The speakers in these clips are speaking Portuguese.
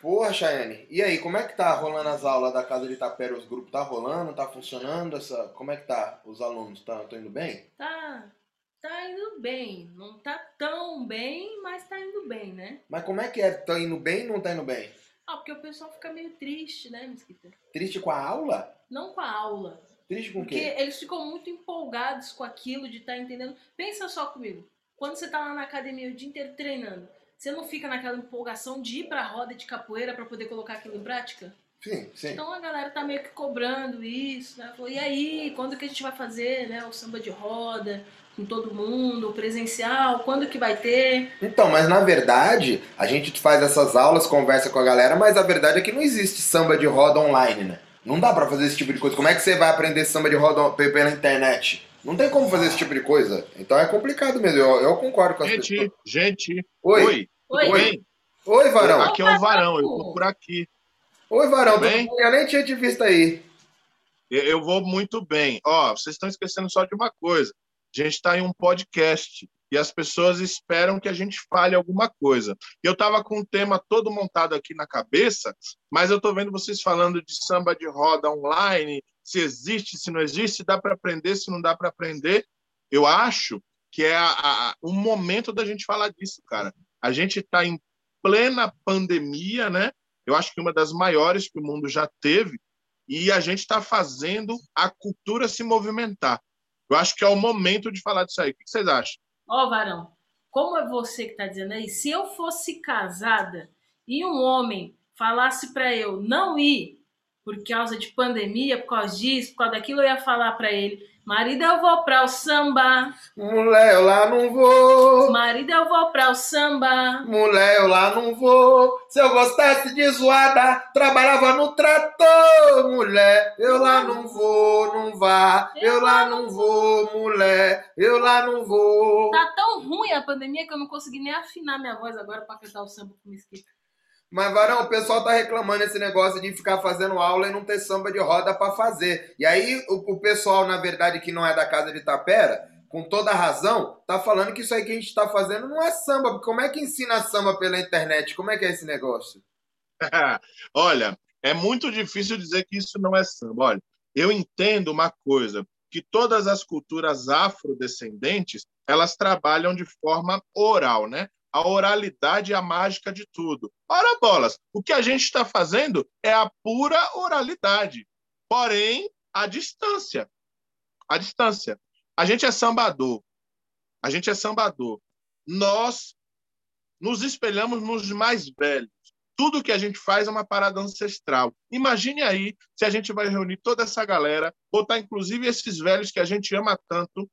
Porra, Chayane. E aí, como é que tá rolando as aulas da Casa de Itapera? Os grupos tá rolando? Tá funcionando? Essa... Como é que tá? Os alunos estão indo bem? Tá, tá indo bem. Não tá tão bem, mas tá indo bem, né? Mas como é que é? Tá indo bem ou não tá indo bem? Ah, porque o pessoal fica meio triste, né, Mesquita? Triste com a aula? Não com a aula. Triste com o Porque quê? eles ficam muito empolgados com aquilo de estar entendendo. Pensa só comigo. Quando você tá lá na academia o dia inteiro treinando, você não fica naquela empolgação de ir pra roda de capoeira pra poder colocar aquilo em prática? Sim, sim. Então a galera tá meio que cobrando isso, né? Falou, e aí, quando que a gente vai fazer, né? O samba de roda com todo mundo, o presencial, quando que vai ter? Então, mas na verdade, a gente faz essas aulas, conversa com a galera, mas a verdade é que não existe samba de roda online, né? Não dá pra fazer esse tipo de coisa. Como é que você vai aprender samba de roda pe- pela internet? Não tem como fazer esse tipo de coisa. Então é complicado mesmo. Eu, eu concordo com as Gente, pessoas. gente, Oi. oi, Oi? Oi, Varão. Aqui é o Varão, eu tô por aqui. Oi, Varão. Tudo bem? Eu nem tinha te visto aí. Eu- Eu vou muito bem. Ó, vocês estão esquecendo só de uma coisa. A gente está em um podcast e as pessoas esperam que a gente fale alguma coisa. Eu estava com um tema todo montado aqui na cabeça, mas eu estou vendo vocês falando de samba de roda online, se existe, se não existe, dá para aprender, se não dá para aprender. Eu acho que é a, a- o momento da gente falar disso, cara. A gente está em plena pandemia, né? Eu acho que uma das maiores que o mundo já teve, e a gente está fazendo a cultura se movimentar. Eu acho que é o momento de falar disso aí. O que vocês acham? Ó, Varão, como é você que tá dizendo aí, se eu fosse casada e um homem falasse pra eu não ir por causa de pandemia, por causa disso, por causa daquilo, eu ia falar pra ele: marido, eu vou pra o samba, Mulher, eu lá não vou. marido, eu vou pra o samba. Mulher, eu lá não vou. Se eu gostasse de zoada, trabalhava no trator. Mulher, eu lá não vou, não vá. Eu lá não vou, mulher, eu lá não vou. Tá tão ruim a pandemia que eu não consegui nem afinar minha voz agora pra cantar o samba com mesquita. Mas, Varão, o pessoal tá reclamando esse negócio de ficar fazendo aula e não ter samba de roda pra fazer. E aí, o, o pessoal, na verdade, que não é da casa de Tapera, com toda razão, tá falando que isso aí que a gente tá fazendo não é samba. Como é que ensina samba pela internet? Como é que é esse negócio? Olha, é muito difícil dizer que isso não é samba. Olha, eu entendo uma coisa, que todas as culturas afrodescendentes, elas trabalham de forma oral, né? A oralidade é a mágica de tudo. Ora bolas, o que a gente está fazendo é a pura oralidade, porém, a distância. A distância. A gente é sambador. A gente é sambador. Nós nos espelhamos nos mais velhos tudo que a gente faz é uma parada ancestral. Imagine aí se a gente vai reunir toda essa galera, botar inclusive esses velhos que a gente ama tanto,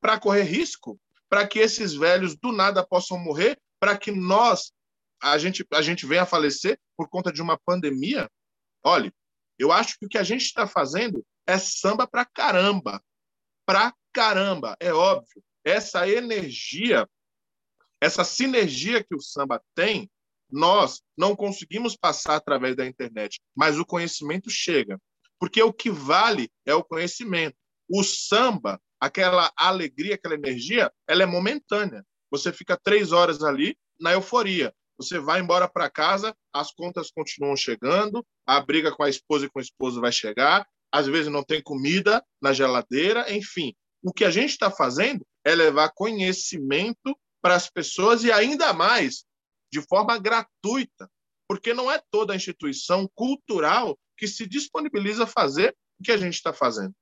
para correr risco, para que esses velhos do nada possam morrer, para que nós a gente a gente venha a falecer por conta de uma pandemia. Olha, eu acho que o que a gente está fazendo é samba para caramba, para caramba, é óbvio. Essa energia, essa sinergia que o samba tem nós não conseguimos passar através da internet, mas o conhecimento chega. Porque o que vale é o conhecimento. O samba, aquela alegria, aquela energia, ela é momentânea. Você fica três horas ali na euforia. Você vai embora para casa, as contas continuam chegando, a briga com a esposa e com o esposo vai chegar, às vezes não tem comida na geladeira, enfim. O que a gente está fazendo é levar conhecimento para as pessoas e ainda mais de forma gratuita, porque não é toda a instituição cultural que se disponibiliza a fazer o que a gente está fazendo.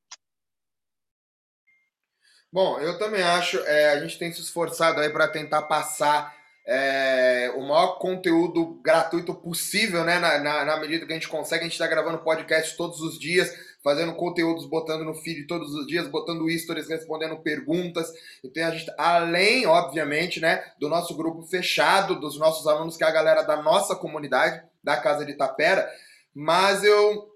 Bom, eu também acho, é, a gente tem se esforçado aí para tentar passar é, o maior conteúdo gratuito possível, né? Na, na, na medida que a gente consegue, a gente está gravando podcast todos os dias, fazendo conteúdos, botando no feed todos os dias, botando stories, respondendo perguntas. Então a gente, além, obviamente, né, do nosso grupo fechado, dos nossos alunos, que é a galera da nossa comunidade, da Casa de Tapera, mas eu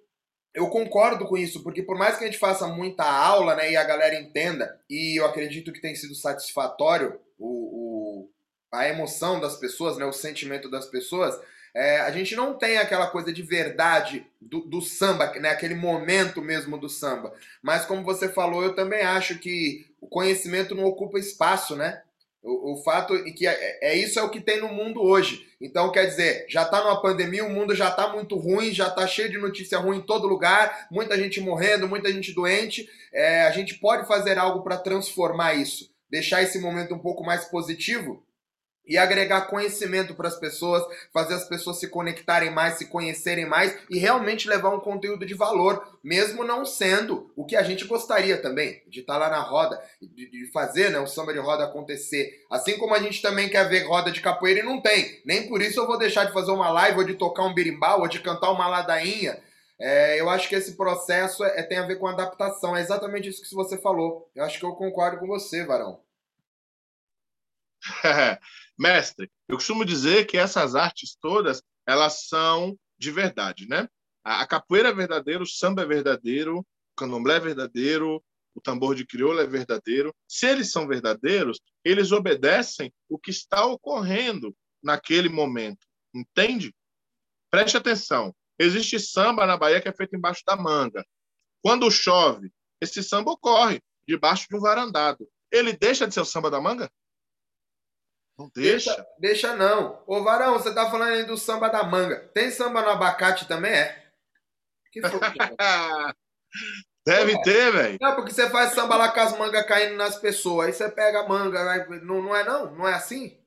eu concordo com isso, porque por mais que a gente faça muita aula, né, e a galera entenda, e eu acredito que tem sido satisfatório o, o a emoção das pessoas, né, o sentimento das pessoas, é, a gente não tem aquela coisa de verdade do, do, samba, né, aquele momento mesmo do samba. Mas como você falou, eu também acho que o conhecimento não ocupa espaço, né? O, o fato é que é, é, isso é o que tem no mundo hoje. Então, quer dizer, já está numa pandemia, o mundo já está muito ruim, já está cheio de notícia ruim em todo lugar, muita gente morrendo, muita gente doente. É, a gente pode fazer algo para transformar isso, deixar esse momento um pouco mais positivo e agregar conhecimento para as pessoas, fazer as pessoas se conectarem mais, se conhecerem mais e realmente levar um conteúdo de valor, mesmo não sendo o que a gente gostaria também, de estar tá lá na roda, de, de fazer né, o samba de roda acontecer. Assim como a gente também quer ver roda de capoeira e não tem. Nem por isso eu vou deixar de fazer uma live ou de tocar um berimbau ou de cantar uma ladainha. É, eu acho que esse processo é, tem a ver com adaptação. É exatamente isso que você falou. Eu acho que eu concordo com você, Varão. Mestre, eu costumo dizer que essas artes todas, elas são de verdade, né? A, capoeira é verdadeira, o samba é verdadeiro, o candomblé é verdadeiro, o tambor de crioula é verdadeiro. Se eles são verdadeiros, eles obedecem o que está ocorrendo naquele momento. Entende? Preste atenção. Existe samba na Bahia que é feito embaixo da manga. Quando chove, esse samba ocorre debaixo de um varandado. Ele deixa de ser o samba da manga? Não deixa. deixa. Deixa não. Ô, Varão, você tá falando aí do samba da manga. Tem samba no abacate também, é? Que foi, Deve ter, velho. Não, porque você faz samba lá com as mangas caindo nas pessoas. Aí você pega a manga, não, não é não? Não é assim?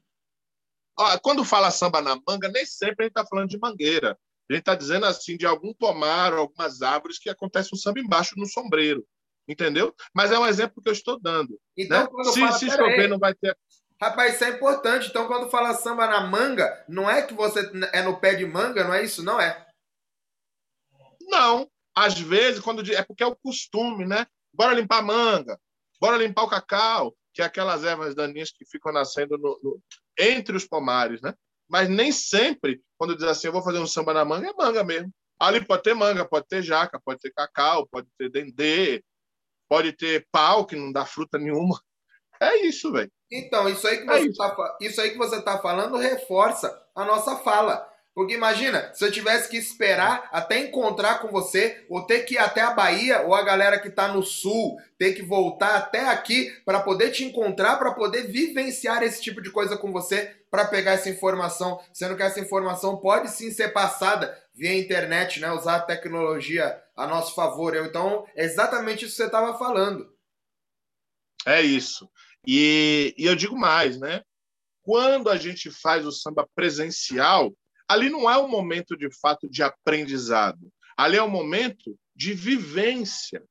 Ó, quando fala samba na manga, nem sempre a gente tá falando de mangueira. A gente tá dizendo assim de algum pomar, algumas árvores que acontece um samba embaixo no sombreiro. Entendeu? Mas é um exemplo que eu estou dando. Então, né? se, se chover, não vai ter. Rapaz, isso é importante. Então, quando fala samba na manga, não é que você é no pé de manga, não é isso? Não é? Não. Às vezes, quando é porque é o costume, né? Bora limpar a manga, bora limpar o cacau, que é aquelas ervas daninhas que ficam nascendo no, no, entre os pomares, né? Mas nem sempre, quando diz assim, eu vou fazer um samba na manga, é manga mesmo. Ali pode ter manga, pode ter jaca, pode ter cacau, pode ter dendê, pode ter pau, que não dá fruta nenhuma. É isso, velho. Então, isso aí, que é você isso. Tá, isso aí que você tá falando reforça a nossa fala. Porque imagina, se eu tivesse que esperar até encontrar com você, ou ter que ir até a Bahia, ou a galera que está no sul, ter que voltar até aqui para poder te encontrar, para poder vivenciar esse tipo de coisa com você, para pegar essa informação, sendo que essa informação pode sim ser passada via internet, né? Usar a tecnologia a nosso favor. Então, é exatamente isso que você estava falando. É isso. E, e eu digo mais, né? Quando a gente faz o samba presencial, ali não é um momento de fato de aprendizado, ali é um momento de vivência.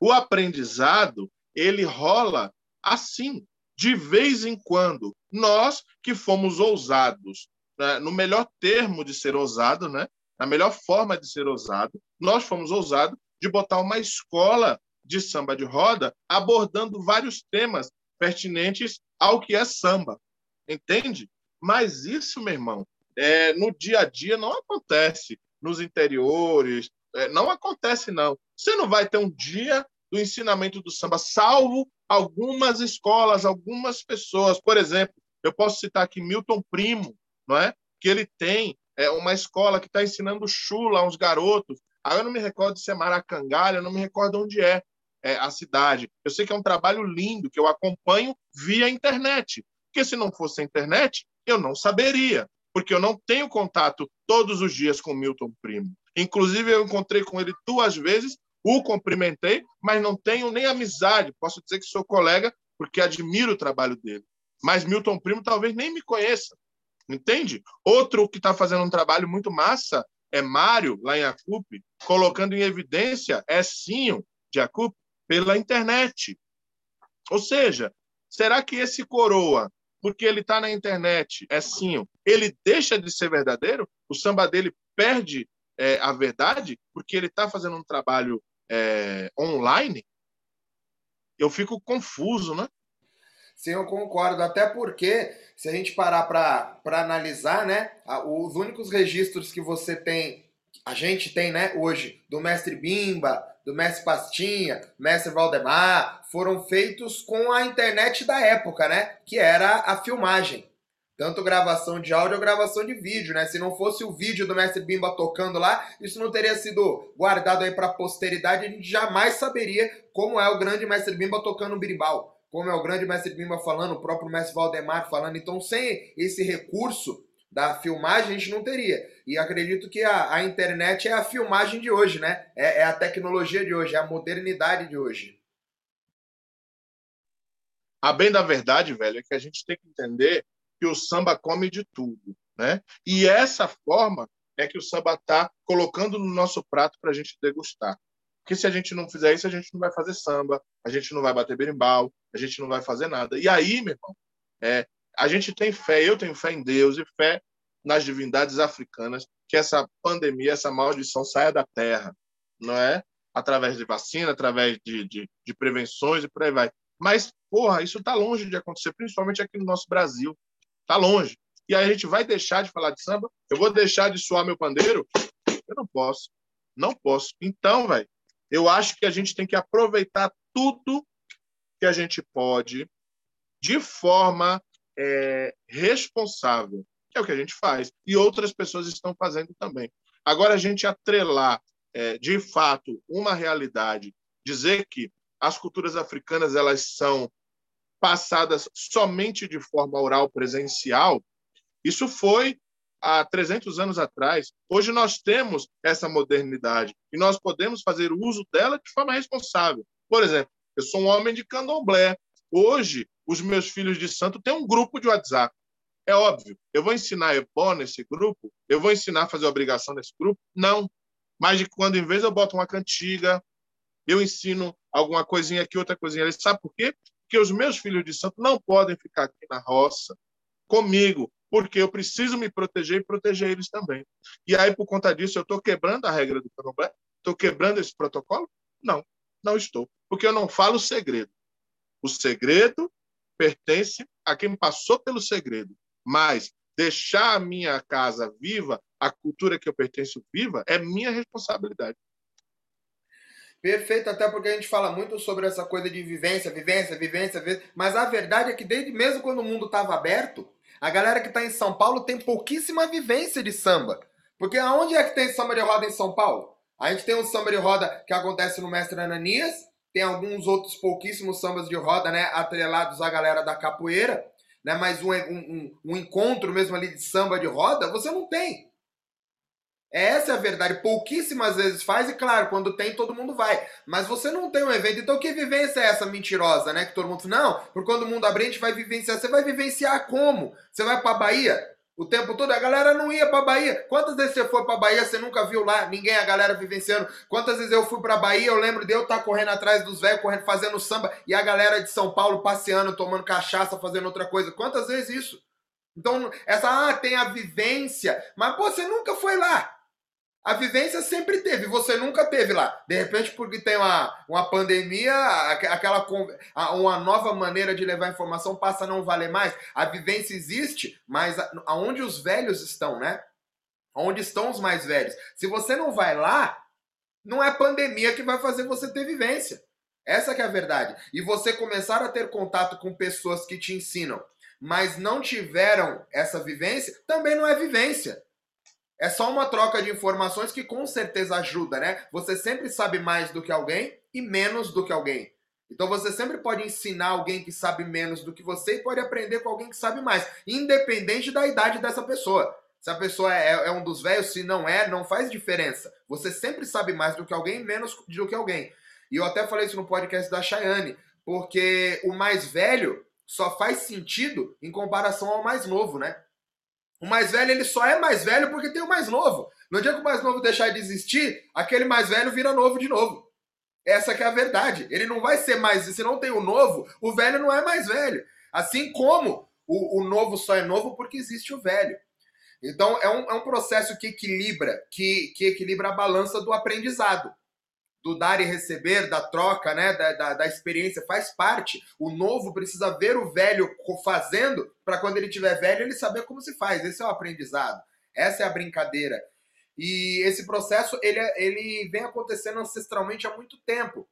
O aprendizado, ele rola assim, de vez em quando. Nós que fomos ousados, né? no melhor termo de ser ousado, né? na melhor forma de ser ousado, nós fomos ousados de botar uma escola de samba de roda abordando vários temas pertinentes ao que é samba, entende? Mas isso, meu irmão, é, no dia a dia não acontece, nos interiores, é, não acontece não. Você não vai ter um dia do ensinamento do samba, salvo algumas escolas, algumas pessoas. Por exemplo, eu posso citar aqui Milton Primo, não é? Que ele tem é, uma escola que está ensinando chula a uns garotos. Aí eu não me recordo se é Maracangalha, eu não me recordo onde é é, a cidade. Eu sei que é um trabalho lindo, que eu acompanho via internet. Porque se não fosse a internet, eu não saberia. Porque eu não tenho contato todos os dias com Milton Primo. Inclusive, eu encontrei com ele duas vezes, o cumprimentei, mas não tenho nem amizade. Posso dizer que sou colega, porque admiro o trabalho dele. Mas Milton Primo talvez nem me conheça. Entende? Outro que está fazendo um trabalho muito massa é Mário, lá em Acupe, colocando em evidência Essinho, de Acupe, pela internet. Ou seja, será que esse coroa, porque ele está na internet, é sim, ele deixa de ser verdadeiro? O samba dele perde é, a verdade porque ele está fazendo um trabalho é, online? Eu fico confuso, né? Sim, eu concordo. Até porque, se a gente parar para analisar, né, os únicos registros que você tem, a gente tem, né, hoje, do mestre Bimba, do mestre Pastinha, mestre Valdemar, foram feitos com a internet da época, né? Que era a filmagem. Tanto gravação de áudio ou gravação de vídeo, né? Se não fosse o vídeo do mestre Bimba tocando lá, isso não teria sido guardado aí para a posteridade, a gente jamais saberia como é o grande mestre Bimba tocando um birimbau como é o grande mestre Bimba falando, o próprio mestre Valdemar falando. Então, sem esse recurso da filmagem, a gente não teria. E acredito que a, a internet é a filmagem de hoje, né? É, é a tecnologia de hoje, é a modernidade de hoje. A bem da verdade, velho, é que a gente tem que entender que o samba come de tudo, né? E essa forma é que o samba está colocando no nosso prato para a gente degustar. Porque se a gente não fizer isso, a gente não vai fazer samba, a gente não vai bater berimbau, a gente não vai fazer nada. E aí, meu irmão, é, a gente tem fé, eu tenho fé em Deus e fé nas divindades africanas, que essa pandemia, essa maldição saia da terra, não é? Através de vacina, através de, de, de prevenções e por aí vai. Mas, porra, isso está longe de acontecer, principalmente aqui no nosso Brasil. Está longe. E aí a gente vai deixar de falar de samba? Eu vou deixar de suar meu pandeiro? Eu não posso. Não posso. Então, velho, eu acho que a gente tem que aproveitar tudo que a gente pode de forma é, responsável, que é o que a gente faz. E outras pessoas estão fazendo também. Agora, a gente atrelar, é, de fato, uma realidade, dizer que as culturas africanas elas são passadas somente de forma oral presencial, isso foi há 300 anos atrás. Hoje nós temos essa modernidade e nós podemos fazer uso dela de forma responsável. Por exemplo, eu sou um homem de candomblé. Hoje, os meus filhos de santo têm um grupo de WhatsApp. É óbvio, eu vou ensinar ebó nesse grupo? Eu vou ensinar a fazer obrigação nesse grupo? Não. Mas de quando, em vez, eu boto uma cantiga, eu ensino alguma coisinha aqui, outra coisinha ali. Sabe por quê? Porque os meus filhos de santo não podem ficar aqui na roça comigo, porque eu preciso me proteger e proteger eles também. E aí, por conta disso, eu estou quebrando a regra do candomblé? Estou quebrando esse protocolo? Não, não estou. Porque eu não falo segredo. O segredo pertence a quem passou pelo segredo. Mas deixar a minha casa viva, a cultura que eu pertenço viva, é minha responsabilidade. Perfeito, até porque a gente fala muito sobre essa coisa de vivência, vivência, vivência, vivência mas a verdade é que desde mesmo quando o mundo estava aberto, a galera que está em São Paulo tem pouquíssima vivência de samba. Porque aonde é que tem samba de roda em São Paulo? A gente tem um samba de roda que acontece no Mestre Ananias, tem alguns outros pouquíssimos sambas de roda, né, atrelados à galera da capoeira, né, mas um, um, um encontro mesmo ali de samba de roda, você não tem. Essa é a verdade. Pouquíssimas vezes faz, e claro, quando tem, todo mundo vai. Mas você não tem um evento. Então, que vivência é essa mentirosa, né? Que todo mundo não, por quando o mundo abrir, a gente vai vivenciar. Você vai vivenciar como? Você vai pra Bahia? O tempo todo a galera não ia pra Bahia. Quantas vezes você foi pra Bahia, você nunca viu lá ninguém, a galera vivenciando? Quantas vezes eu fui pra Bahia, eu lembro de eu estar tá correndo atrás dos velhos, correndo, fazendo samba, e a galera de São Paulo passeando, tomando cachaça, fazendo outra coisa. Quantas vezes isso? Então, essa, ah, tem a vivência, mas pô, você nunca foi lá. A vivência sempre teve, você nunca teve lá. De repente, porque tem uma, uma pandemia, aquela uma nova maneira de levar informação passa a não valer mais. A vivência existe, mas aonde os velhos estão, né? Onde estão os mais velhos? Se você não vai lá, não é pandemia que vai fazer você ter vivência. Essa que é a verdade. E você começar a ter contato com pessoas que te ensinam, mas não tiveram essa vivência, também não é vivência. É só uma troca de informações que com certeza ajuda, né? Você sempre sabe mais do que alguém e menos do que alguém. Então você sempre pode ensinar alguém que sabe menos do que você e pode aprender com alguém que sabe mais, independente da idade dessa pessoa. Se a pessoa é, é um dos velhos, se não é, não faz diferença. Você sempre sabe mais do que alguém, menos do que alguém. E eu até falei isso no podcast da Chayane, porque o mais velho só faz sentido em comparação ao mais novo, né? O mais velho ele só é mais velho porque tem o mais novo. No dia que o mais novo deixar de existir, aquele mais velho vira novo de novo. Essa que é a verdade. Ele não vai ser mais. Se não tem o novo, o velho não é mais velho. Assim como o, o novo só é novo porque existe o velho. Então é um, é um processo que equilibra, que, que equilibra a balança do aprendizado do dar e receber, da troca, né, da, da, da experiência, faz parte. O novo precisa ver o velho fazendo para quando ele tiver velho ele saber como se faz. Esse é o aprendizado. Essa é a brincadeira. E esse processo ele, é, ele vem acontecendo ancestralmente há muito tempo.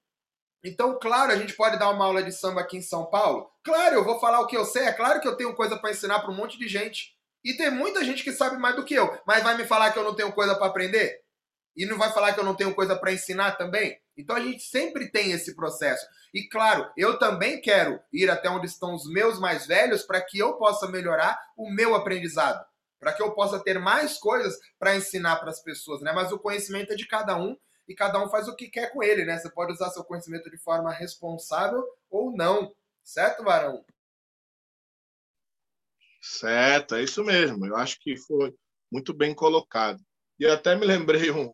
Então, claro, a gente pode dar uma aula de samba aqui em São Paulo. Claro, eu vou falar o que eu sei. É claro que eu tenho coisa para ensinar para um monte de gente. E tem muita gente que sabe mais do que eu. Mas vai me falar que eu não tenho coisa para aprender? E não vai falar que eu não tenho coisa para ensinar também? Então a gente sempre tem esse processo. E claro, eu também quero ir até onde estão os meus mais velhos para que eu possa melhorar o meu aprendizado, para que eu possa ter mais coisas para ensinar para as pessoas, né? Mas o conhecimento é de cada um e cada um faz o que quer com ele, né? Você pode usar seu conhecimento de forma responsável ou não, certo, Varão? Certo, é isso mesmo. Eu acho que foi muito bem colocado. E até me lembrei um,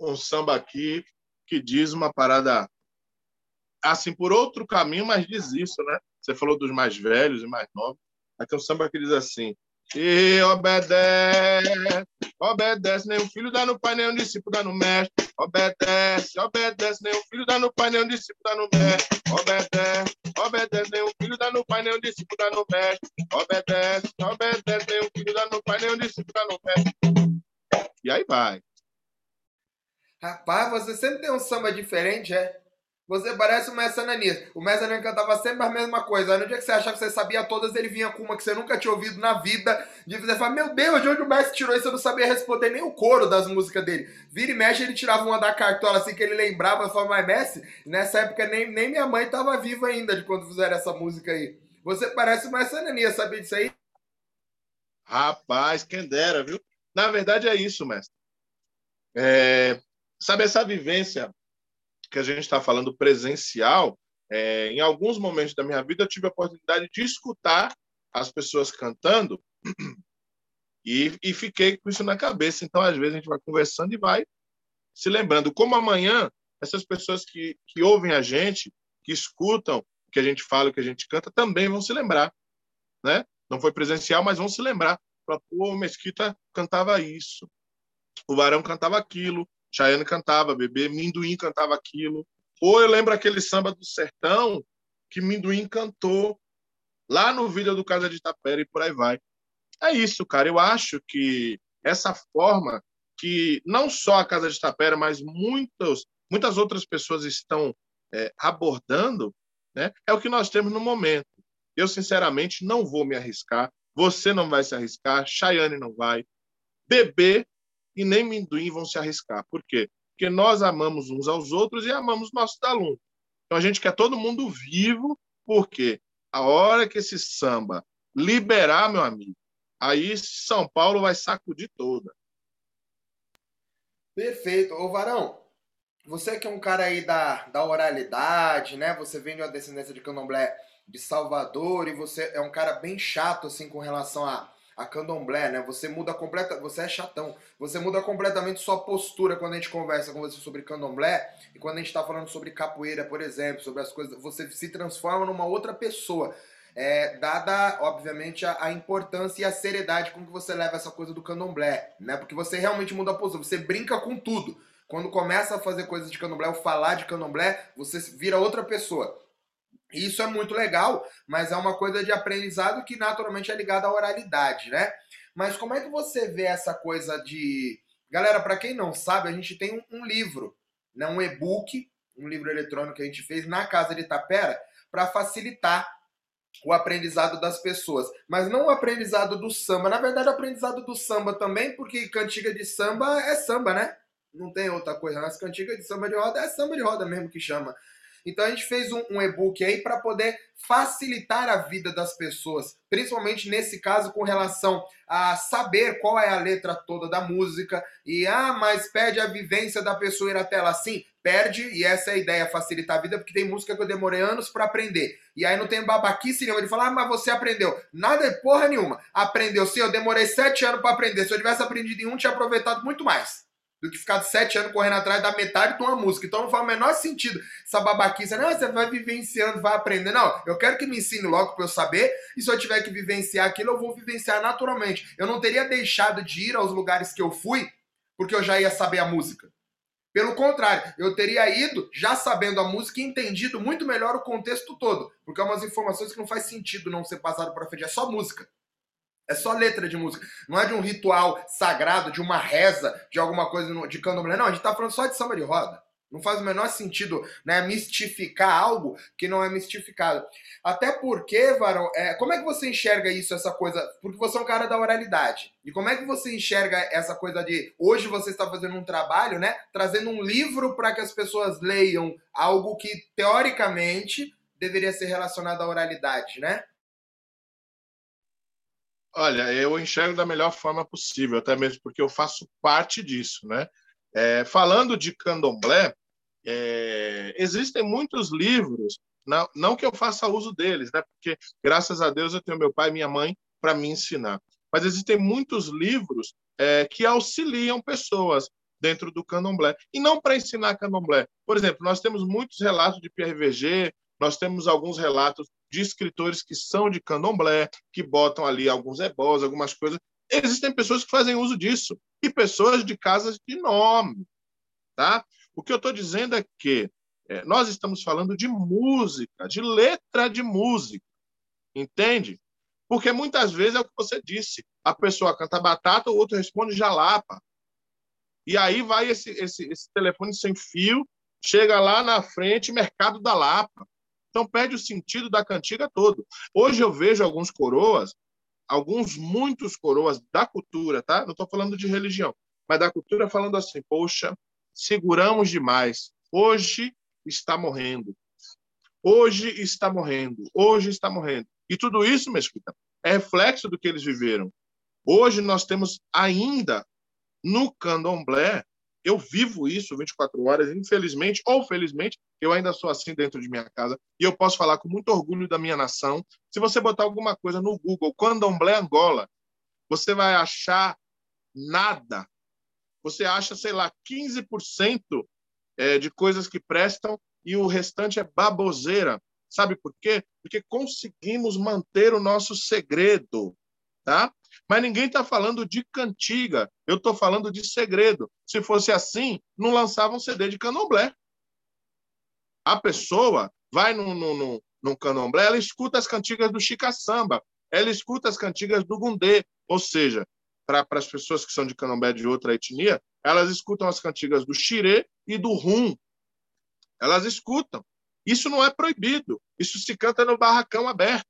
um samba aqui que diz uma parada assim por outro caminho, mas diz isso, né? Você falou dos mais velhos e mais novos. Aqui é um samba que diz assim: e obedece, obedece, nem o filho dá no pai, nem o discípulo dá no mestre. Obedece, obedece, nem o filho dá no pai, nem o discípulo dá no mestre. Obedece, obedece, nem o filho dá no pai, nem o discípulo dá no mestre. Obedece, obedece, nem o filho dá no pai, nem o discípulo dá no mestre. E aí vai. Rapaz, você sempre tem um samba diferente, é? Você parece o Mestre Ananias. O Mestre Ananias cantava sempre a mesma coisa. Aí no dia que você achava que você sabia todas, ele vinha com uma que você nunca tinha ouvido na vida. De você falar, meu Deus, de onde o Mestre tirou isso? Eu não sabia responder nem o coro das músicas dele. Vira e mexe, ele tirava uma da cartola assim que ele lembrava. Eu falava, mas Mestre, nessa época nem, nem minha mãe estava viva ainda de quando fizeram essa música aí. Você parece o Mestre Ananias, sabia disso aí? Rapaz, quem dera, viu? Na verdade é isso, mestre. É, sabe essa vivência que a gente está falando presencial, é, em alguns momentos da minha vida eu tive a oportunidade de escutar as pessoas cantando e, e fiquei com isso na cabeça. Então, às vezes, a gente vai conversando e vai se lembrando. Como amanhã, essas pessoas que, que ouvem a gente, que escutam o que a gente fala, o que a gente canta, também vão se lembrar. Né? Não foi presencial, mas vão se lembrar. Pô, o Mesquita cantava isso, o Varão cantava aquilo, Chayane cantava, Bebê, Minduim cantava aquilo. Ou eu lembro aquele samba do sertão que Minduim cantou lá no vídeo do Casa de Tapera e por aí vai. É isso, cara. Eu acho que essa forma que não só a Casa de Tapera, mas muitas, muitas outras pessoas estão é, abordando, né, é o que nós temos no momento. Eu, sinceramente, não vou me arriscar. Você não vai se arriscar. Chayane não vai. Bebê e nem Minduim vão se arriscar. Por quê? Porque nós amamos uns aos outros e amamos nossos alunos. Então a gente quer todo mundo vivo, porque a hora que esse samba liberar, meu amigo, aí São Paulo vai sacudir toda. Perfeito. Ô Varão, você que é um cara aí da, da oralidade, né? Você vem de uma descendência de candomblé de Salvador e você é um cara bem chato assim com relação a a candomblé, né? Você muda completa, você é chatão. Você muda completamente sua postura quando a gente conversa com você sobre candomblé e quando a gente está falando sobre capoeira, por exemplo, sobre as coisas, você se transforma numa outra pessoa. É, dada, obviamente, a, a, importância e a seriedade com que você leva essa coisa do candomblé, né? Porque você realmente muda a postura, você brinca com tudo. Quando começa a fazer coisas de candomblé ou falar de candomblé, você vira outra pessoa. Isso é muito legal, mas é uma coisa de aprendizado que naturalmente é ligada à oralidade, né? Mas como é que você vê essa coisa de. Galera, para quem não sabe, a gente tem um, livro, né? um e-book, um livro eletrônico que a gente fez na Casa de Itapera para facilitar o aprendizado das pessoas. Mas não o aprendizado do samba. Na verdade, o aprendizado do samba também, porque cantiga de samba é samba, né? Não tem outra coisa. Mas cantiga de samba de roda é samba de roda mesmo que chama. Então a gente fez um, um e-book aí para poder facilitar a vida das pessoas, principalmente nesse caso com relação a saber qual é a letra toda da música e ah, mas perde a vivência da pessoa ir até lá sim, perde e essa é a ideia, facilitar a vida, porque tem música que eu demorei anos para aprender. E aí não tem babaquice nenhuma de falar, ah, mas você aprendeu. Nada é porra nenhuma. Aprendeu sim, eu demorei sete anos para aprender. Se eu tivesse aprendido em um, tinha aproveitado muito mais do que ficar sete anos correndo atrás da metade de uma música. Então não faz o menor sentido essa babaquice. Não, você vai vivenciando, vai aprender. Não, eu quero que me ensine logo para eu saber. E se eu tiver que vivenciar aquilo, eu vou vivenciar naturalmente. Eu não teria deixado de ir aos lugares que eu fui porque eu já ia saber a música. Pelo contrário, eu teria ido já sabendo a música e entendido muito melhor o contexto todo. Porque é umas informações que não faz sentido não ser passado para frente. É só música. É só letra de música. Não é de um ritual sagrado, de uma reza, de alguma coisa de candomblé. Não, a gente tá falando só de samba de roda. Não faz o menor sentido né, mistificar algo que não é mistificado. Até porque, Varão, é, como é que você enxerga isso, essa coisa? Porque você é um cara da oralidade. E como é que você enxerga essa coisa de hoje você está fazendo um trabalho, né? Trazendo um livro para que as pessoas leiam algo que, teoricamente, deveria ser relacionado à oralidade, né? Olha, eu enxergo da melhor forma possível, até mesmo porque eu faço parte disso, né? É, falando de candomblé, é, existem muitos livros, não, não, que eu faça uso deles, né? Porque graças a Deus eu tenho meu pai e minha mãe para me ensinar. Mas existem muitos livros é, que auxiliam pessoas dentro do candomblé e não para ensinar candomblé. Por exemplo, nós temos muitos relatos de PRVG, nós temos alguns relatos de escritores que são de candomblé, que botam ali alguns ebós, algumas coisas. Existem pessoas que fazem uso disso e pessoas de casas de nome, tá? O que eu estou dizendo é que é, nós estamos falando de música, de letra de música, entende? Porque muitas vezes é o que você disse, a pessoa canta batata, o outro responde jalapa. E aí vai esse, esse, esse telefone sem fio, chega lá na frente, mercado da Lapa. Então perde o sentido da cantiga todo. Hoje eu vejo alguns coroas, alguns muitos coroas da cultura, tá? Não estou falando de religião, mas da cultura falando assim: poxa, seguramos demais. Hoje está morrendo. Hoje está morrendo. Hoje está morrendo. E tudo isso, Mesquita, é reflexo do que eles viveram. Hoje nós temos ainda no candomblé eu vivo isso 24 horas, infelizmente ou felizmente, eu ainda sou assim dentro de minha casa e eu posso falar com muito orgulho da minha nação. Se você botar alguma coisa no Google, Candomblé Angola, você vai achar nada. Você acha, sei lá, 15% é, de coisas que prestam e o restante é baboseira. Sabe por quê? Porque conseguimos manter o nosso segredo, tá? Mas ninguém está falando de cantiga, eu estou falando de segredo. Se fosse assim, não lançava um CD de candomblé. A pessoa vai no, no, no, no candomblé, ela escuta as cantigas do Chica Samba, ela escuta as cantigas do Gundê, ou seja, para as pessoas que são de candomblé de outra etnia, elas escutam as cantigas do Xirê e do Rum. Elas escutam. Isso não é proibido. Isso se canta no barracão aberto.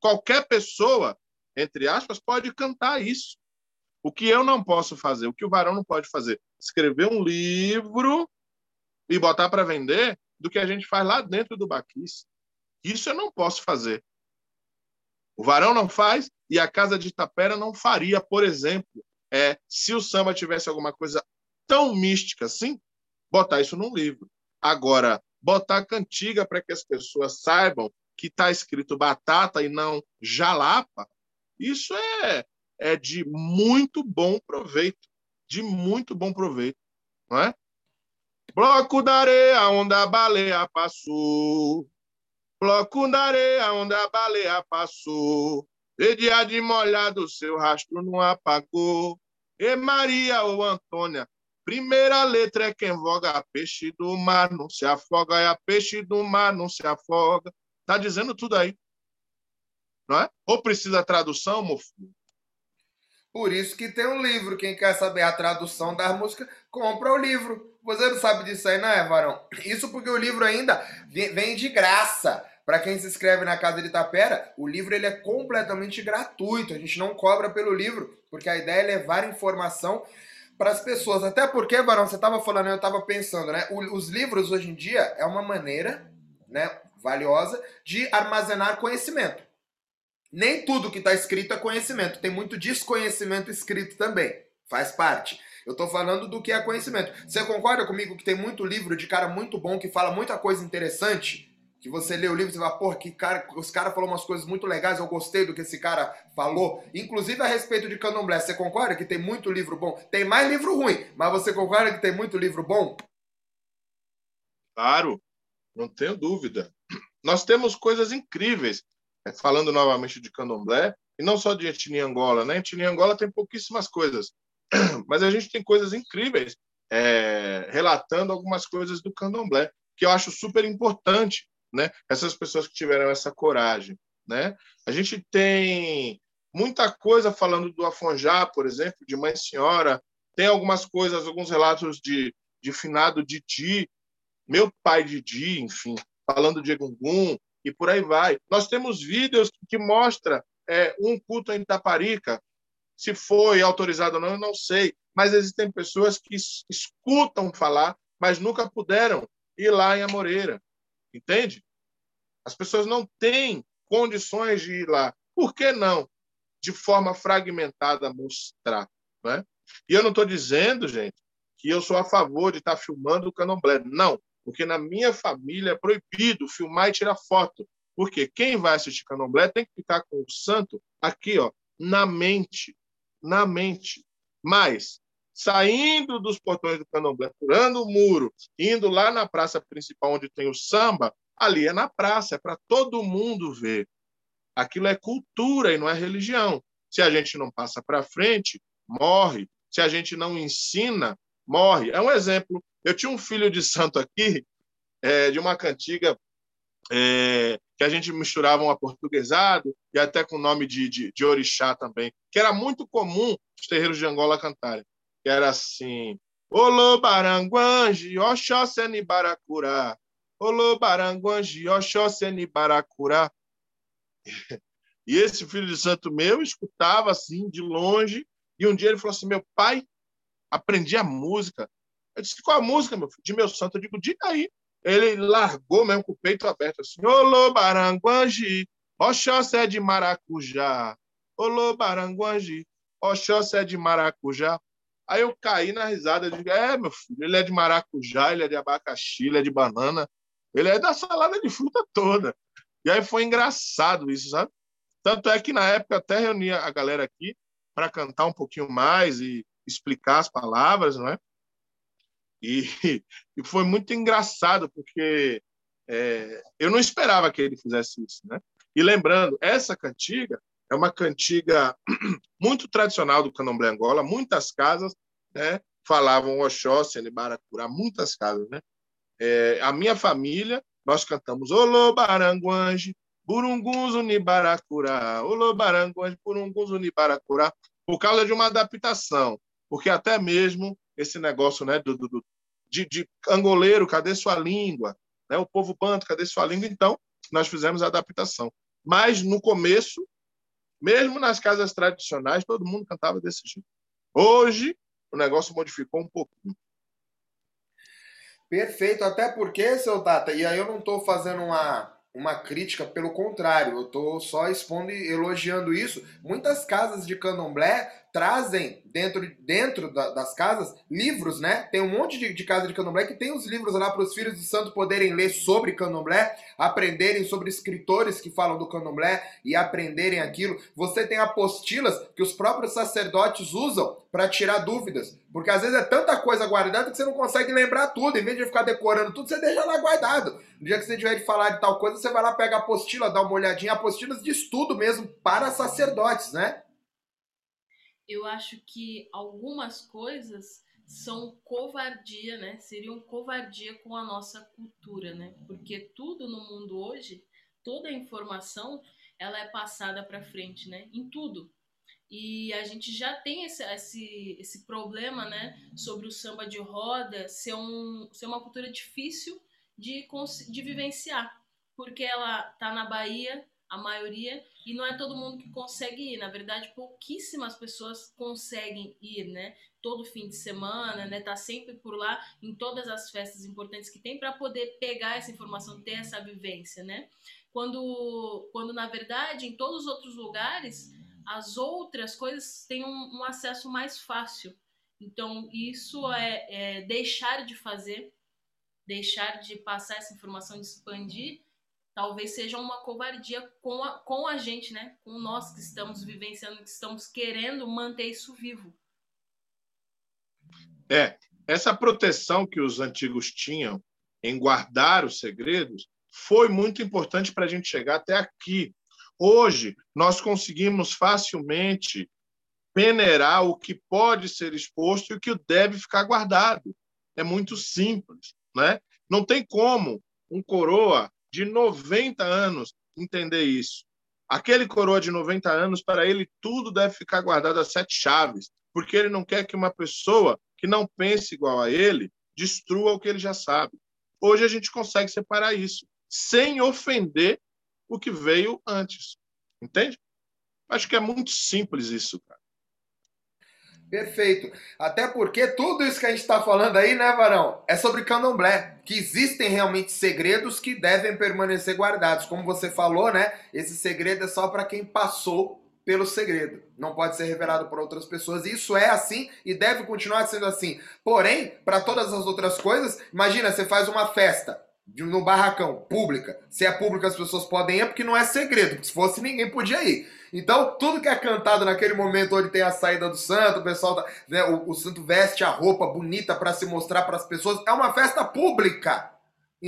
Qualquer pessoa entre aspas, pode cantar isso. O que eu não posso fazer, o que o varão não pode fazer, escrever um livro e botar para vender do que a gente faz lá dentro do baquis. Isso eu não posso fazer. O varão não faz e a casa de Itapera não faria, por exemplo, é, se o samba tivesse alguma coisa tão mística assim, botar isso num livro. Agora, botar cantiga para que as pessoas saibam que está escrito batata e não jalapa, isso é, é de muito bom proveito, de muito bom proveito, não é? Bloco da areia onde a baleia passou, bloco da areia onde a baleia passou, e dia de molhado seu rastro não apagou. E Maria ou Antônia, primeira letra é quem voga, peixe do mar não se afoga, é a peixe do mar não se afoga. Tá dizendo tudo aí não é? Ou precisa tradução, Mofu? Por isso que tem um livro. Quem quer saber a tradução das músicas, compra o livro. Você não sabe disso aí, não é, Varão? Isso porque o livro ainda vem de graça. Para quem se inscreve na Casa de Itapera, o livro ele é completamente gratuito. A gente não cobra pelo livro, porque a ideia é levar informação para as pessoas. Até porque, Varão, você estava falando, eu estava pensando, né? Os livros hoje em dia é uma maneira, né, valiosa de armazenar conhecimento nem tudo que está escrito é conhecimento. Tem muito desconhecimento escrito também. Faz parte. Eu estou falando do que é conhecimento. Você concorda comigo que tem muito livro de cara muito bom que fala muita coisa interessante? Que você lê o livro e fala, pô, que cara, os caras falaram umas coisas muito legais, eu gostei do que esse cara falou. Inclusive a respeito de candomblé. Você concorda que tem muito livro bom? Tem mais livro ruim, mas você concorda que tem muito livro bom? Claro, não tenho dúvida. Nós temos coisas incríveis. Falando novamente de candomblé, e não só de etnia Angola, né? Etnia Angola tem pouquíssimas coisas, mas a gente tem coisas incríveis é, relatando algumas coisas do candomblé, que eu acho super importante, né? Essas pessoas que tiveram essa coragem, né? A gente tem muita coisa falando do Afonjá, por exemplo, de Mãe Senhora, tem algumas coisas, alguns relatos de, de finado Didi, meu pai Didi, enfim, falando de Egungun e por aí vai. Nós temos vídeos que mostram é, um culto em Taparica, se foi autorizado ou não, eu não sei, mas existem pessoas que escutam falar, mas nunca puderam ir lá em Amoreira, entende? As pessoas não têm condições de ir lá. Por que não? De forma fragmentada mostrar. Né? E eu não estou dizendo, gente, que eu sou a favor de estar tá filmando o candomblé. Não, porque na minha família é proibido filmar e tirar foto. Porque quem vai assistir candomblé tem que ficar com o santo aqui, ó, na mente. Na mente. Mas, saindo dos portões do candomblé, pulando o muro, indo lá na praça principal onde tem o samba, ali é na praça, é para todo mundo ver. Aquilo é cultura e não é religião. Se a gente não passa para frente, morre. Se a gente não ensina, morre. É um exemplo. Eu tinha um filho de santo aqui, é, de uma cantiga é, que a gente misturava um aportuguesado e até com o nome de, de, de, orixá também, que era muito comum os terreiros de Angola cantarem. Que era assim: Olô Baranguanji, Oxóssi Nibaracurá. Olô Baranguanji, Oxóssi Nibaracurá. E esse filho de santo meu escutava assim, de longe, e um dia ele falou assim: Meu pai, aprendi a música. Eu disse: Qual a música, meu filho? De meu santo. Eu digo: Diga aí. Ele largou mesmo com o peito aberto assim: Olô Baranguanji, Oxóssi de maracujá. Olô Baranguanji, Oxóssi de maracujá. Aí eu caí na risada, eu digo, é, meu filho, ele é de maracujá, ele é de abacaxi, ele é de banana, ele é da salada de fruta toda. E aí foi engraçado isso, sabe? Tanto é que na época até reunia a galera aqui para cantar um pouquinho mais e explicar as palavras, não é? E, e foi muito engraçado, porque é, eu não esperava que ele fizesse isso, né? E lembrando, essa cantiga é uma cantiga muito tradicional do candomblé Angola, muitas casas né, falavam Oxóssi, Baracurá, muitas casas, né? É, a minha família, nós cantamos Olô Baranguange, Burungunzo Nibaracurá, Olô Baranguange, Burungunzo Nibaracurá, por causa de uma adaptação, porque até mesmo esse negócio né, do, do de, de, angoleiro, cadê sua língua? Né, o povo banto, cadê sua língua? Então, nós fizemos a adaptação. Mas, no começo, mesmo nas casas tradicionais, todo mundo cantava desse jeito. Hoje, o negócio modificou um pouquinho. Perfeito, até porque, seu Tata, e aí eu não estou fazendo uma, uma crítica, pelo contrário, eu estou só expondo e elogiando isso. Muitas casas de candomblé trazem dentro, dentro da, das casas livros, né? Tem um monte de, de casa de candomblé que tem os livros lá para os filhos de santo poderem ler sobre candomblé, aprenderem sobre escritores que falam do candomblé e aprenderem aquilo. Você tem apostilas que os próprios sacerdotes usam para tirar dúvidas, porque às vezes é tanta coisa guardada que você não consegue lembrar tudo. Em vez de ficar decorando tudo, você deixa lá guardado. No dia que você tiver de falar de tal coisa, você vai lá, pega a apostila, dá uma olhadinha, apostilas de estudo mesmo para sacerdotes, né? Eu acho que algumas coisas são covardia, né? Seriam covardia com a nossa cultura, né? Porque tudo no mundo hoje, toda a informação, ela é passada para frente, né? Em tudo. E a gente já tem esse, esse, esse problema, né? Sobre o samba de roda ser, um, ser uma cultura difícil de, de vivenciar. Porque ela tá na Bahia, a maioria, e não é todo mundo que consegue ir. Na verdade, pouquíssimas pessoas conseguem ir, né? Todo fim de semana, né? Tá sempre por lá em todas as festas importantes que tem para poder pegar essa informação, ter essa vivência, né? Quando, quando na verdade, em todos os outros lugares, as outras coisas têm um, um acesso mais fácil. Então, isso é, é deixar de fazer, deixar de passar essa informação, de expandir talvez seja uma covardia com a, com a gente, né? Com nós que estamos vivenciando, que estamos querendo manter isso vivo. É, essa proteção que os antigos tinham em guardar os segredos foi muito importante para a gente chegar até aqui. Hoje, nós conseguimos facilmente peneirar o que pode ser exposto e o que deve ficar guardado. É muito simples, né? Não tem como um coroa de 90 anos entender isso. Aquele coroa de 90 anos, para ele, tudo deve ficar guardado a sete chaves, porque ele não quer que uma pessoa que não pense igual a ele destrua o que ele já sabe. Hoje a gente consegue separar isso, sem ofender o que veio antes. Entende? Acho que é muito simples isso, cara. Perfeito. Até porque tudo isso que a gente está falando aí, né, Varão, é sobre candomblé. Que existem realmente segredos que devem permanecer guardados. Como você falou, né? Esse segredo é só para quem passou pelo segredo. Não pode ser revelado por outras pessoas. Isso é assim e deve continuar sendo assim. Porém, para todas as outras coisas, imagina, você faz uma festa no barracão, pública. Se é pública, as pessoas podem ir, porque não é segredo. Se fosse, ninguém podia ir. Então, tudo que é cantado naquele momento onde tem a saída do santo, o pessoal, tá, né, o, o santo veste a roupa bonita para se mostrar para as pessoas, é uma festa pública.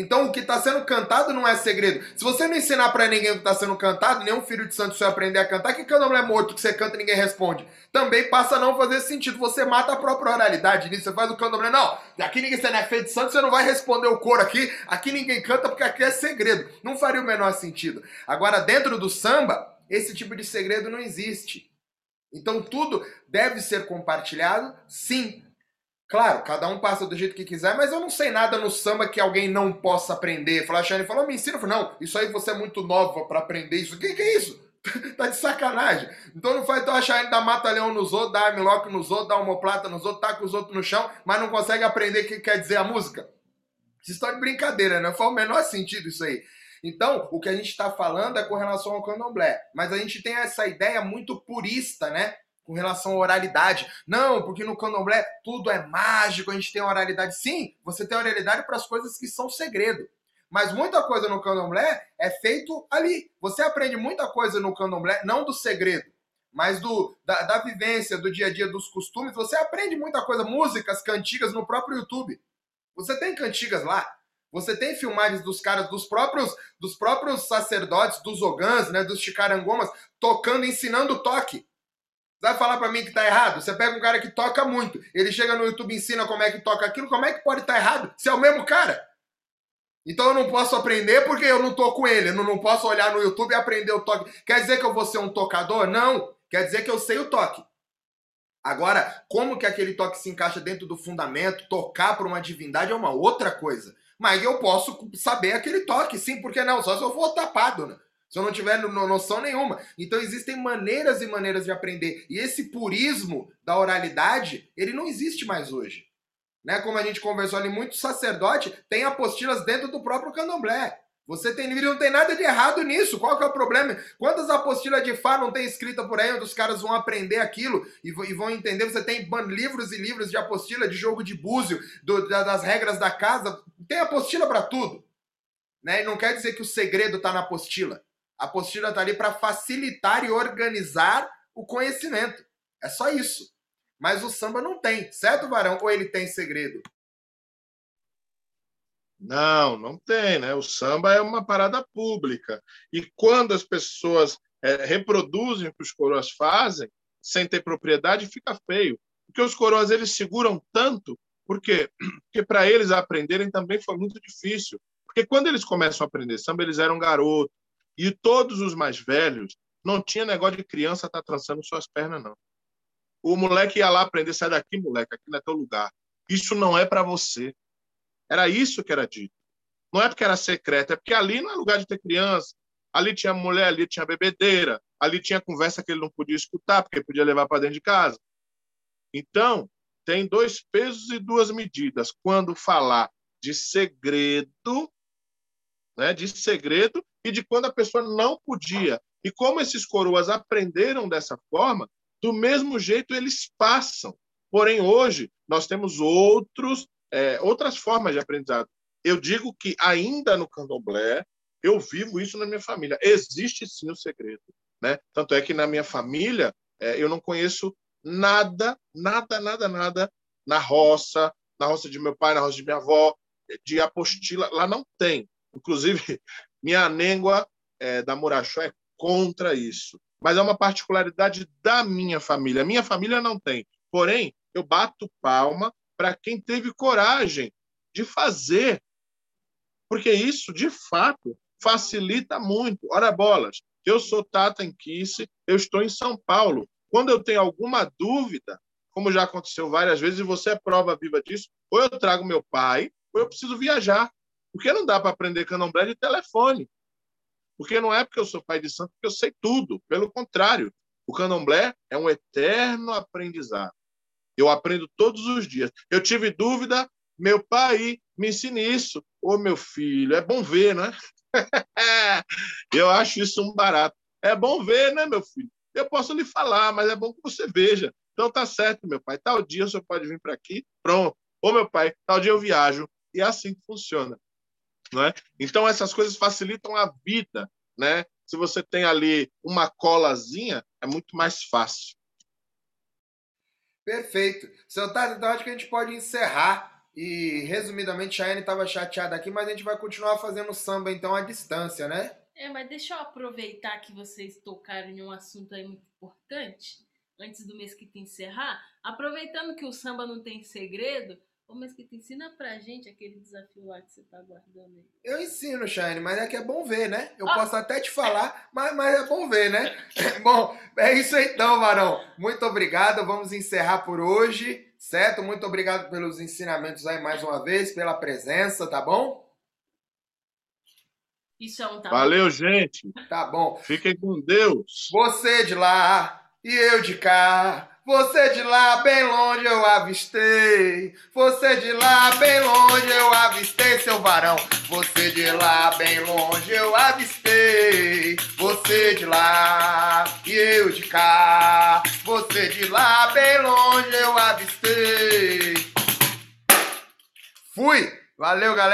Então, o que está sendo cantado não é segredo. Se você não ensinar para ninguém o que está sendo cantado, nenhum filho de santo vai aprender a cantar, que candomblé é morto que você canta e ninguém responde. Também passa a não fazer sentido. Você mata a própria oralidade nisso. Você faz o candomblé. Não, aqui ninguém você não é feito de santo, você não vai responder o coro aqui. Aqui ninguém canta porque aqui é segredo. Não faria o menor sentido. Agora, dentro do samba, esse tipo de segredo não existe. Então tudo deve ser compartilhado, sim. Claro, cada um passa do jeito que quiser, mas eu não sei nada no samba que alguém não possa aprender. Falar, Shane falou, me ensina. Eu falei, não, isso aí você é muito nova para aprender isso. O que, que é isso? tá de sacanagem. Então não faz então a Shane dar mata-leão nos outros, dar armlock nos outros, dar homoplata nos outros, taca os outros no chão, mas não consegue aprender o que quer dizer a música. Isso está de brincadeira, né? Faz o menor sentido isso aí. Então, o que a gente está falando é com relação ao candomblé. Mas a gente tem essa ideia muito purista, né? Com relação à oralidade. Não, porque no candomblé tudo é mágico, a gente tem oralidade. Sim, você tem oralidade para as coisas que são segredo. Mas muita coisa no candomblé é feito ali. Você aprende muita coisa no candomblé, não do segredo, mas do, da, da vivência, do dia a dia, dos costumes. Você aprende muita coisa, músicas, cantigas no próprio YouTube. Você tem cantigas lá. Você tem filmagens dos caras, dos próprios, dos próprios sacerdotes, dos ogãs, né, dos chicarangomas, tocando, ensinando toque. Vai falar para mim que tá errado? Você pega um cara que toca muito, ele chega no YouTube e ensina como é que toca aquilo, como é que pode estar tá errado? Se é o mesmo cara. Então eu não posso aprender porque eu não tô com ele. Eu não, posso olhar no YouTube e aprender o toque. Quer dizer que eu vou ser um tocador? Não. Quer dizer que eu sei o toque. Agora, como que aquele toque se encaixa dentro do fundamento, tocar para uma divindade é uma outra coisa. Mas eu posso saber aquele toque, sim, porque não? Só se eu for tapado, né? Se eu não tiver noção nenhuma. Então existem maneiras e maneiras de aprender. E esse purismo da oralidade, ele não existe mais hoje. Né? Como a gente conversou ali, muito sacerdote tem apostilas dentro do próprio candomblé. Você tem livro, não tem nada de errado nisso. Qual que é o problema? Quantas apostilas de Fá não tem escrita por aí, onde os caras vão aprender aquilo e, vão entender? Você tem livros e livros de apostila, de jogo de búzio, do, das regras da casa. Tem apostila para tudo. Né? E não quer dizer que o segredo está na apostila. A apostila está ali para facilitar e organizar o conhecimento. É só isso. Mas o samba não tem, certo, Varão? Ou ele tem segredo? Não, não tem, né? O samba é uma parada pública. E quando as pessoas é, reproduzem o que os coroas fazem, sem ter propriedade, fica feio. Porque os coroas eles seguram tanto, por quê? Porque para eles aprenderem também foi muito difícil. Porque quando eles começam a aprender samba, eles eram garotos. E todos os mais velhos não tinha negócio de criança estar tá trançando suas pernas, não. O moleque ia lá aprender, sai daqui, moleque, aqui não é teu lugar. Isso não é para você. Era isso que era dito. Não é porque era secreto, é porque ali não é lugar de ter criança. Ali tinha mulher, ali tinha bebedeira, ali tinha conversa que ele não podia escutar, porque podia levar para dentro de casa. Então, tem dois pesos e duas medidas. Quando falar de segredo, né, de segredo, e de quando a pessoa não podia. E como esses coroas aprenderam dessa forma, do mesmo jeito eles passam. Porém, hoje, nós temos outros é, outras formas de aprendizado. Eu digo que ainda no candomblé, eu vivo isso na minha família. Existe sim o segredo. Né? Tanto é que na minha família, é, eu não conheço nada, nada, nada, nada na roça, na roça de meu pai, na roça de minha avó, de apostila. Lá não tem. Inclusive, minha nêngua é, da Murachó é contra isso. Mas é uma particularidade da minha família. Minha família não tem. Porém, eu bato palma para quem teve coragem de fazer. Porque isso, de fato, facilita muito. Ora, bolas, eu sou Tata Kiss, eu estou em São Paulo. Quando eu tenho alguma dúvida, como já aconteceu várias vezes, e você é prova viva disso, ou eu trago meu pai, ou eu preciso viajar. Porque não dá para aprender candomblé de telefone. Porque não é porque eu sou pai de santo que eu sei tudo. Pelo contrário, o candomblé é um eterno aprendizado. Eu aprendo todos os dias. Eu tive dúvida, meu pai me ensine isso. Ô, meu filho, é bom ver, né? eu acho isso um barato. É bom ver, né, meu filho? Eu posso lhe falar, mas é bom que você veja. Então tá certo, meu pai. Tal dia o senhor pode vir para aqui, pronto. Ô, meu pai, tal dia eu viajo. E é assim que funciona. Não é? Então essas coisas facilitam a vida. Né? Se você tem ali uma colazinha, é muito mais fácil. Perfeito. Seu Tato, então acho que a gente pode encerrar. E, resumidamente, a Anne estava chateada aqui, mas a gente vai continuar fazendo samba, então, à distância, né? É, mas deixa eu aproveitar que vocês tocaram em um assunto aí muito importante, antes do Mesquita encerrar. Aproveitando que o samba não tem segredo, ô Mesquita, ensina pra gente aquele desafio lá que você tá guardando aí. Eu ensino, Shane, mas é que é bom ver, né? Eu ah. posso até te falar, mas, mas é bom ver, né? bom, é isso aí então, Varão. Muito obrigado, vamos encerrar por hoje, certo? Muito obrigado pelos ensinamentos aí mais uma vez, pela presença, tá bom? Isso é um tá Valeu, bom. gente. Tá bom. Fiquem com Deus. Você de lá e eu de cá. Você de lá, bem longe eu avistei. Você de lá, bem longe eu avistei, seu varão. Você de lá, bem longe eu avistei. Você de lá e eu de cá. Você de lá, bem longe eu avistei. Fui! Valeu, galera.